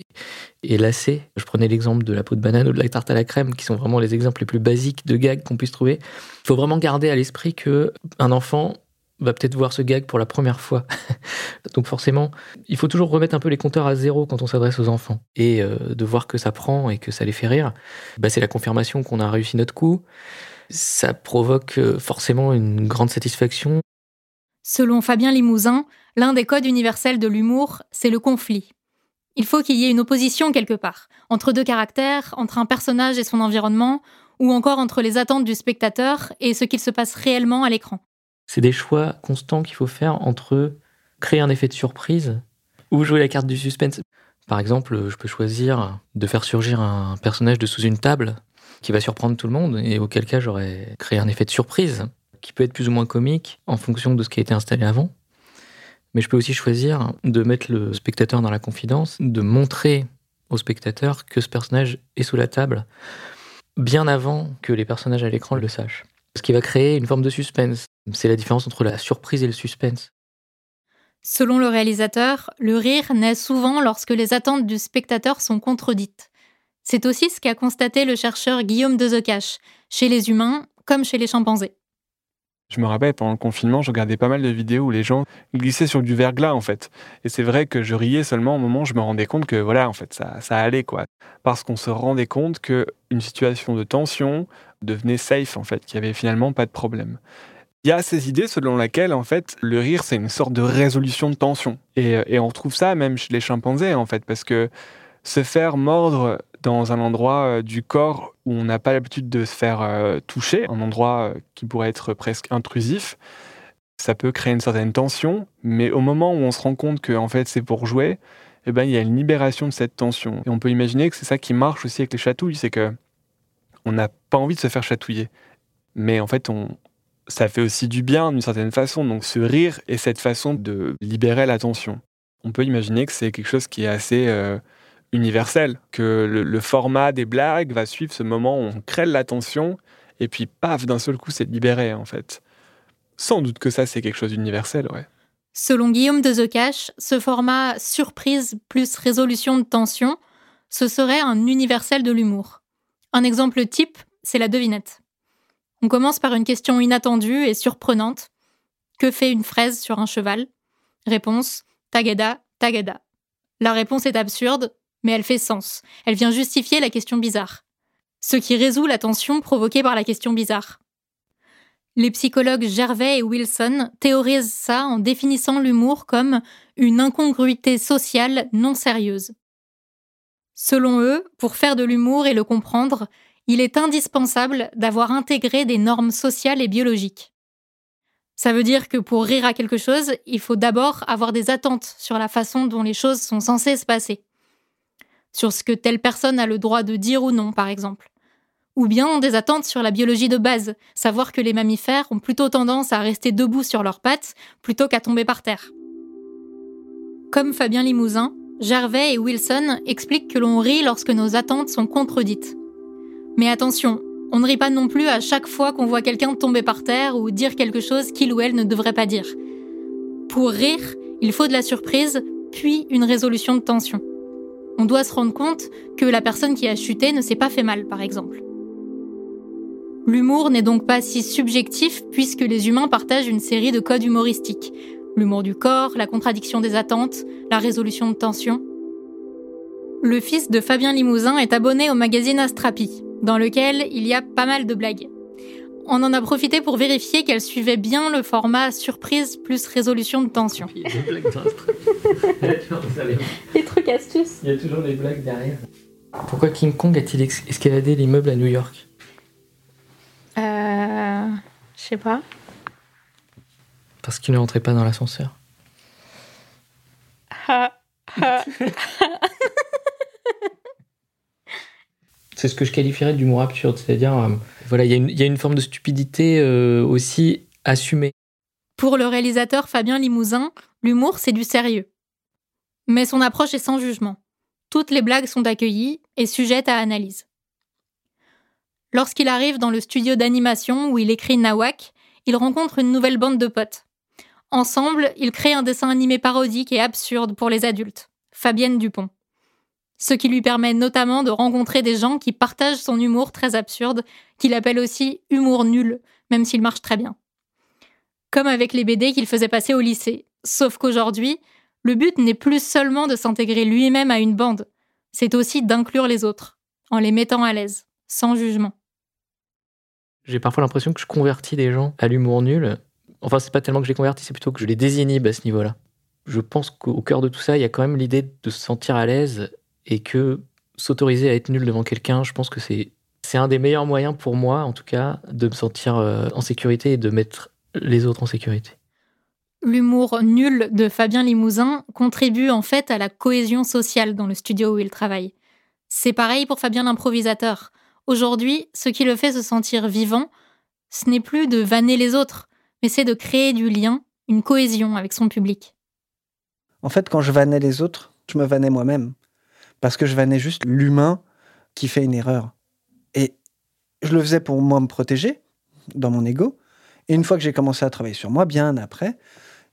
et lassés, je prenais l'exemple de la peau de banane ou de la tarte à la crème, qui sont vraiment les exemples les plus basiques de gags qu'on puisse trouver. Il faut vraiment garder à l'esprit que un enfant va peut-être voir ce gag pour la première fois. Donc forcément, il faut toujours remettre un peu les compteurs à zéro quand on s'adresse aux enfants. Et euh, de voir que ça prend et que ça les fait rire, bah, c'est la confirmation qu'on a réussi notre coup. Ça provoque euh, forcément une grande satisfaction. Selon Fabien Limousin, l'un des codes universels de l'humour, c'est le conflit. Il faut qu'il y ait une opposition quelque part, entre deux caractères, entre un personnage et son environnement, ou encore entre les attentes du spectateur et ce qu'il se passe réellement à l'écran. C'est des choix constants qu'il faut faire entre créer un effet de surprise ou jouer la carte du suspense. Par exemple, je peux choisir de faire surgir un personnage de sous une table qui va surprendre tout le monde et auquel cas j'aurais créé un effet de surprise qui peut être plus ou moins comique en fonction de ce qui a été installé avant. Mais je peux aussi choisir de mettre le spectateur dans la confidence, de montrer au spectateur que ce personnage est sous la table bien avant que les personnages à l'écran le sachent. Ce qui va créer une forme de suspense. C'est la différence entre la surprise et le suspense. Selon le réalisateur, le rire naît souvent lorsque les attentes du spectateur sont contredites. C'est aussi ce qu'a constaté le chercheur Guillaume Dezecache, chez les humains comme chez les chimpanzés. Je me rappelle, pendant le confinement, je regardais pas mal de vidéos où les gens glissaient sur du verglas, en fait. Et c'est vrai que je riais seulement au moment où je me rendais compte que, voilà, en fait, ça, ça allait, quoi. Parce qu'on se rendait compte qu'une situation de tension devenait safe, en fait, qu'il n'y avait finalement pas de problème. Il y a ces idées selon laquelle, en fait, le rire, c'est une sorte de résolution de tension. Et, et on retrouve ça même chez les chimpanzés, en fait, parce que se faire mordre dans un endroit euh, du corps où on n'a pas l'habitude de se faire euh, toucher, un endroit euh, qui pourrait être presque intrusif, ça peut créer une certaine tension, mais au moment où on se rend compte que en fait c'est pour jouer, eh ben il y a une libération de cette tension. Et on peut imaginer que c'est ça qui marche aussi avec les chatouilles, c'est que on n'a pas envie de se faire chatouiller, mais en fait ça fait aussi du bien d'une certaine façon. Donc ce rire est cette façon de libérer la tension. On peut imaginer que c'est quelque chose qui est assez universel, que le, format des blagues va suivre ce moment où on crée la tension et puis paf, d'un seul coup, c'est libéré en fait. Sans doute que ça, c'est quelque chose d'universel, ouais. Selon Guillaume de Zecache, ce format surprise plus résolution de tension, ce serait un universel de l'humour. Un exemple type, c'est la devinette. On commence par une question inattendue et surprenante. Que fait une fraise sur un cheval? Réponse Tagada, tagada. La réponse est absurde, mais elle fait sens. Elle vient justifier la question bizarre. Ce qui résout la tension provoquée par la question bizarre. Les psychologues Gervais et Wilson théorisent ça en définissant l'humour comme une incongruité sociale non sérieuse. Selon eux, pour faire de l'humour et le comprendre, il est indispensable d'avoir intégré des normes sociales et biologiques. Ça veut dire que pour rire à quelque chose, il faut d'abord avoir des attentes sur la façon dont les choses sont censées se passer. Sur ce que telle personne a le droit de dire ou non, par exemple. Ou bien des attentes sur la biologie de base, savoir que les mammifères ont plutôt tendance à rester debout sur leurs pattes plutôt qu'à tomber par terre. Comme Fabien Limousin, Gervais et Wilson expliquent que l'on rit lorsque nos attentes sont contredites. Mais attention, on ne rit pas non plus à chaque fois qu'on voit quelqu'un tomber par terre ou dire quelque chose qu'il ou elle ne devrait pas dire. Pour rire, il faut de la surprise, puis une résolution de tension. On doit se rendre compte que la personne qui a chuté ne s'est pas fait mal, par exemple. L'humour n'est donc pas si subjectif puisque les humains partagent une série de codes humoristiques. L'humour du corps, la contradiction des attentes, la résolution de tension. Le fils de Fabien Limousin est abonné au magazine Astrapi, dans lequel il y a pas mal de blagues. On en a profité pour vérifier qu'elle suivait bien le format surprise plus résolution de tension. Les trucs astuces. Il y a toujours des blagues derrière. Pourquoi King Kong a-t-il escaladé l'immeuble à New York? Euh. Je sais pas. Parce qu'il ne rentrait pas dans l'ascenseur. C'est ce que je qualifierais d'humour absurde, c'est-à-dire, euh, voilà, il y, a une- forme de stupidité euh, aussi assumée. Pour le réalisateur Fabien Limousin, l'humour, c'est du sérieux. Mais son approche est sans jugement. Toutes les blagues sont accueillies et sujettes à analyse. Lorsqu'il arrive dans le studio d'animation où il écrit Nawak, il rencontre une nouvelle bande de potes. Ensemble, ils créent un dessin animé parodique et absurde pour les adultes, Fabienne Dupont. Ce qui lui permet notamment de rencontrer des gens qui partagent son humour très absurde, qu'il appelle aussi humour nul, même s'il marche très bien comme avec les BD qu'il faisait passer au lycée. Sauf qu'aujourd'hui, le but n'est plus seulement de s'intégrer lui-même à une bande, c'est aussi d'inclure les autres, en les mettant à l'aise, sans jugement. J'ai parfois l'impression que je convertis des gens à l'humour nul. Enfin, c'est pas tellement que je les convertis, c'est plutôt que je les désinhibe à ce niveau-là. Je pense qu'au cœur de tout ça, il y a quand même l'idée de se sentir à l'aise et que s'autoriser à être nul devant quelqu'un, je pense que c'est c'est un des meilleurs moyens pour moi, en tout cas, de me sentir euh, en sécurité et de mettre les autres en sécurité. L'humour nul de Fabien Limousin contribue en fait à la cohésion sociale dans le studio où il travaille. C'est pareil pour Fabien l'improvisateur. Aujourd'hui, ce qui le fait se sentir vivant, ce n'est plus de vanner les autres, mais c'est de créer du lien, une cohésion avec son public. En fait, quand je vannais les autres, je me vannais moi-même. Parce que je vannais juste l'humain qui fait une erreur. Et je le faisais pour moi me protéger, dans mon ego. Et une fois que j'ai commencé à travailler sur moi, bien après,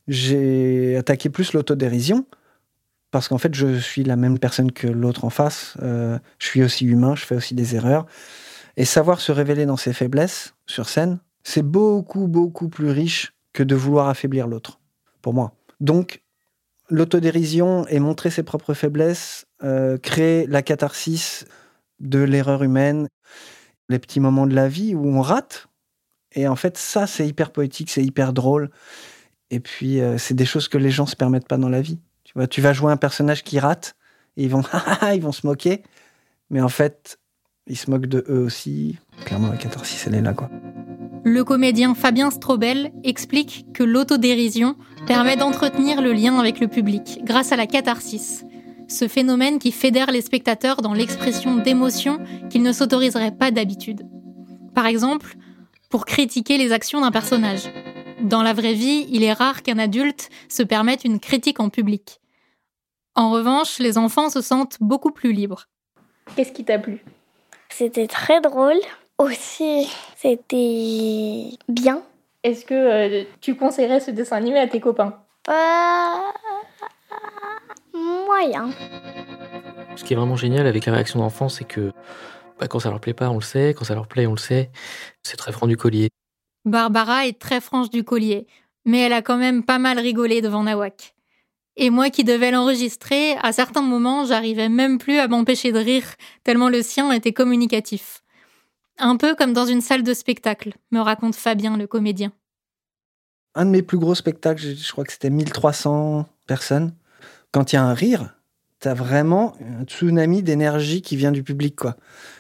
j'ai attaqué plus l'autodérision. Parce qu'en fait, je suis la même personne que l'autre en face. Euh, je suis aussi humain, je fais aussi des erreurs. Et savoir se révéler dans ses faiblesses sur scène, c'est beaucoup, beaucoup plus riche que de vouloir affaiblir l'autre, pour moi. Donc, l'autodérision et montrer ses propres faiblesses, euh, créer la catharsis de l'erreur humaine, les petits moments de la vie où on rate. Et en fait, ça, c'est hyper poétique, c'est hyper drôle. Et puis, euh, c'est des choses que les gens se permettent pas dans la vie. Tu vois, tu vas jouer un personnage qui rate, et ils vont, ils vont se moquer. Mais en fait, ils se moquent de eux aussi. Clairement, la catharsis, elle est là, quoi. Le comédien Fabien Strobel explique que l'autodérision permet d'entretenir le lien avec le public grâce à la catharsis, ce phénomène qui fédère les spectateurs dans l'expression d'émotions qu'ils ne s'autoriseraient pas d'habitude. Par exemple, pour critiquer les actions d'un personnage. Dans la vraie vie, il est rare qu'un adulte se permette une critique en public. En revanche, les enfants se sentent beaucoup plus libres. Qu'est-ce qui t'a plu? C'était très drôle. Aussi, c'était bien. Est-ce que euh, tu conseillerais ce dessin animé à tes copains? Euh... Moyen. Ce qui est vraiment génial avec la réaction d'enfants, c'est que bah, quand ça leur plaît pas, on le sait. Quand ça leur plaît, on le sait. C'est très franc du collier. Barbara est très franche du collier, mais elle a quand même pas mal rigolé devant Nawak. Et moi qui devais l'enregistrer, à certains moments, j'arrivais même plus à m'empêcher de rire, tellement le sien était communicatif. Un peu comme dans une salle de spectacle, me raconte Fabien, le comédien. Un de mes plus gros spectacles, je crois que c'était 1300 personnes. Quand il y a un rire, t'as vraiment un tsunami d'énergie qui vient du public, quoi.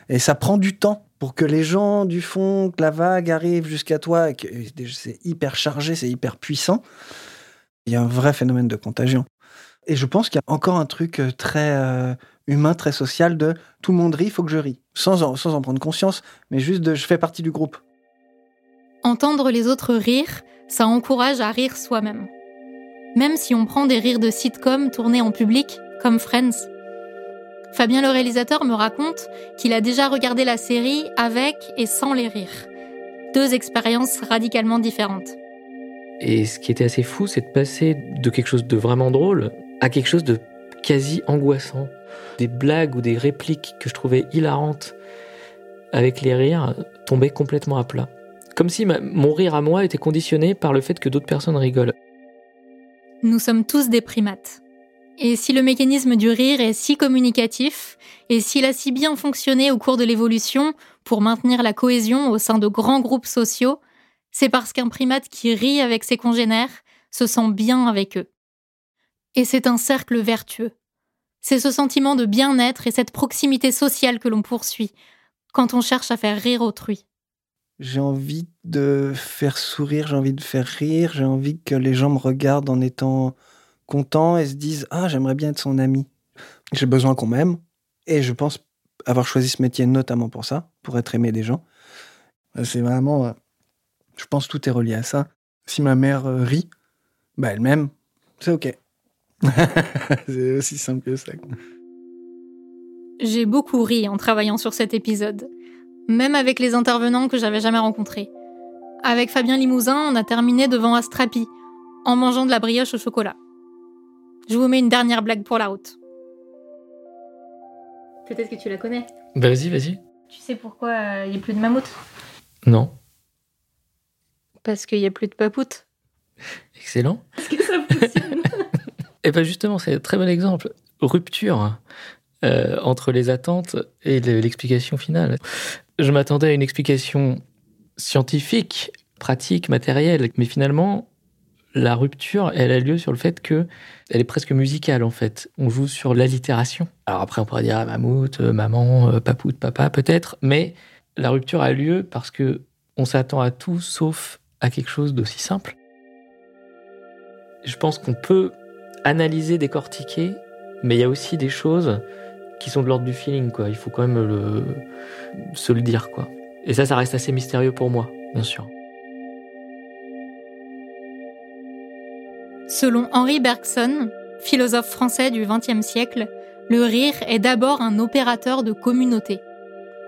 Et ça prend du temps pour que les gens du fond, que la vague arrive jusqu'à toi, c'est hyper chargé, c'est hyper puissant. Il y a un vrai phénomène de contagion. Et je pense qu'il y a encore un truc euh, très euh, humain, très social de tout le monde rit, il faut que je ris. Sans en, sans en prendre conscience, mais juste de je fais partie du groupe. Entendre les autres rire, ça encourage à rire soi-même. Même si on prend des rires de sitcom tournés en public, comme Friends. Fabien le réalisateur me raconte qu'il a déjà regardé la série avec et sans les rires. Deux expériences radicalement différentes. Et ce qui était assez fou, c'est de passer de quelque chose de vraiment drôle à quelque chose de quasi angoissant. Des blagues ou des répliques que je trouvais hilarantes avec les rires tombaient complètement à plat. Comme si mon rire à moi était conditionné par le fait que d'autres personnes rigolent. Nous sommes tous des primates. Et si le mécanisme du rire est si communicatif, et s'il a si bien fonctionné au cours de l'évolution pour maintenir la cohésion au sein de grands groupes sociaux, c'est parce qu'un primate qui rit avec ses congénères se sent bien avec eux. Et c'est un cercle vertueux. C'est ce sentiment de bien-être et cette proximité sociale que l'on poursuit quand on cherche à faire rire autrui. J'ai envie de faire sourire, j'ai envie de faire rire, j'ai envie que les gens me regardent en étant contents et se disent Ah, j'aimerais bien être son ami. J'ai besoin qu'on m'aime et je pense avoir choisi ce métier notamment pour ça, pour être aimé des gens. C'est vraiment. Euh, je pense tout est relié à ça. Si ma mère euh, rit, bah elle m'aime, c'est ok. c'est aussi simple que ça. J'ai beaucoup ri en travaillant sur cet épisode même avec les intervenants que j'avais jamais rencontrés. Avec Fabien Limousin, on a terminé devant Astrapi, en mangeant de la brioche au chocolat. Je vous mets une dernière blague pour la route. Peut-être que tu la connais. Bah vas-y, vas-y. Tu sais pourquoi il euh, n'y a plus de mammouth Non. Parce qu'il n'y a plus de papoute. Excellent. Est-ce que ça fonctionne? Et eh bien justement, c'est un très bon exemple. Rupture euh, entre les attentes et l'explication finale. Je m'attendais à une explication scientifique, pratique, matérielle, mais finalement, la rupture, elle a lieu sur le fait que elle est presque musicale en fait. On joue sur l'allitération. Alors après, on pourrait dire mammouth, euh, maman, euh, papoute, papa, peut-être, mais la rupture a lieu parce que on s'attend à tout sauf à quelque chose d'aussi simple. Je pense qu'on peut analyser, décortiquer, mais il y a aussi des choses qui sont de l'ordre du feeling. Il faut quand même se le dire, quoi. Et ça, ça reste assez mystérieux pour moi, bien sûr. Selon Henri Bergson, philosophe français du XXe siècle, le rire est d'abord un opérateur de communauté.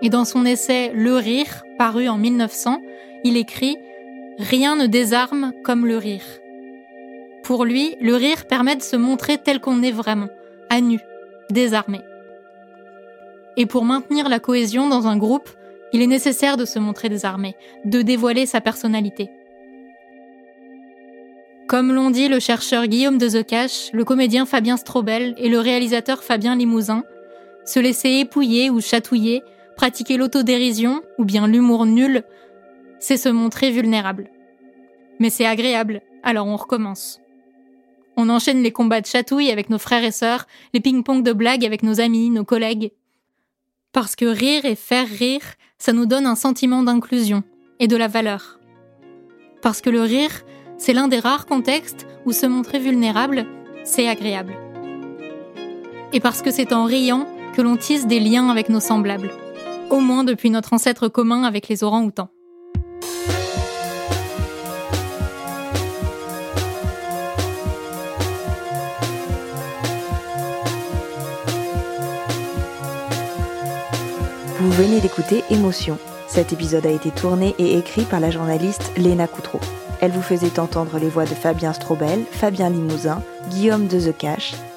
Et dans son essai Le rire, paru en 1900, il écrit Rien ne désarme comme le rire. Pour lui, le rire permet de se montrer tel qu'on est vraiment, à nu, désarmé. Et pour maintenir la cohésion dans un groupe, il est nécessaire de se montrer désarmé, de dévoiler sa personnalité. Comme l'ont dit le chercheur Guillaume de Zecache, le comédien Fabien Strobel et le réalisateur Fabien Limousin, se laisser épouiller ou chatouiller, pratiquer l'autodérision ou bien l'humour nul, c'est se montrer vulnérable. Mais c'est agréable, alors on recommence. On enchaîne les combats de chatouille avec nos frères et sœurs, les ping-pong de blagues avec nos amis, nos collègues, parce que rire et faire rire, ça nous donne un sentiment d'inclusion et de la valeur. Parce que le rire, c'est l'un des rares contextes où se montrer vulnérable, c'est agréable. Et parce que c'est en riant que l'on tisse des liens avec nos semblables, au moins depuis notre ancêtre commun avec les orangs-outans. Venez d'écouter Émotion. Cet épisode a été tourné et écrit par la journaliste Léna Coutreau. Elle vous faisait entendre les voix de Fabien Strobel, Fabien Limousin, Guillaume de The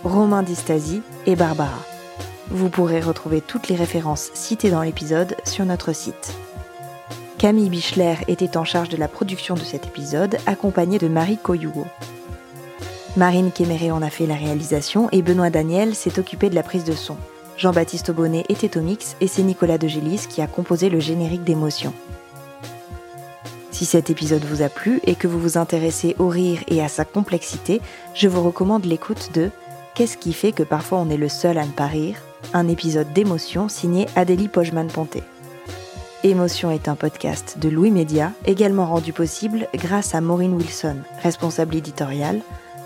Romain Distasi et Barbara. Vous pourrez retrouver toutes les références citées dans l'épisode sur notre site. Camille Bichler était en charge de la production de cet épisode, accompagnée de Marie Coyougo. Marine Kéméré en a fait la réalisation et Benoît Daniel s'est occupé de la prise de son. Jean-Baptiste Aubonnet était au mix et c'est Nicolas de Gélis qui a composé le générique d'émotion. Si cet épisode vous a plu et que vous vous intéressez au rire et à sa complexité, je vous recommande l'écoute de Qu'est-ce qui fait que parfois on est le seul à ne pas rire? Un épisode d'émotion signé Adélie Pojman-Ponté. Émotion est un podcast de Louis Média, également rendu possible grâce à Maureen Wilson, responsable éditoriale,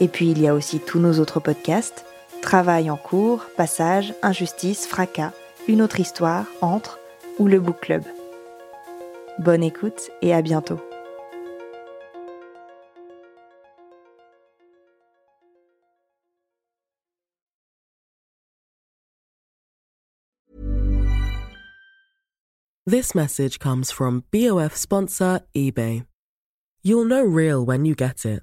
Et puis il y a aussi tous nos autres podcasts, Travail en cours, Passage, Injustice, Fracas, Une autre histoire, Entre ou le Book Club. Bonne écoute et à bientôt. This message comes from BOF sponsor eBay. You'll know real when you get it.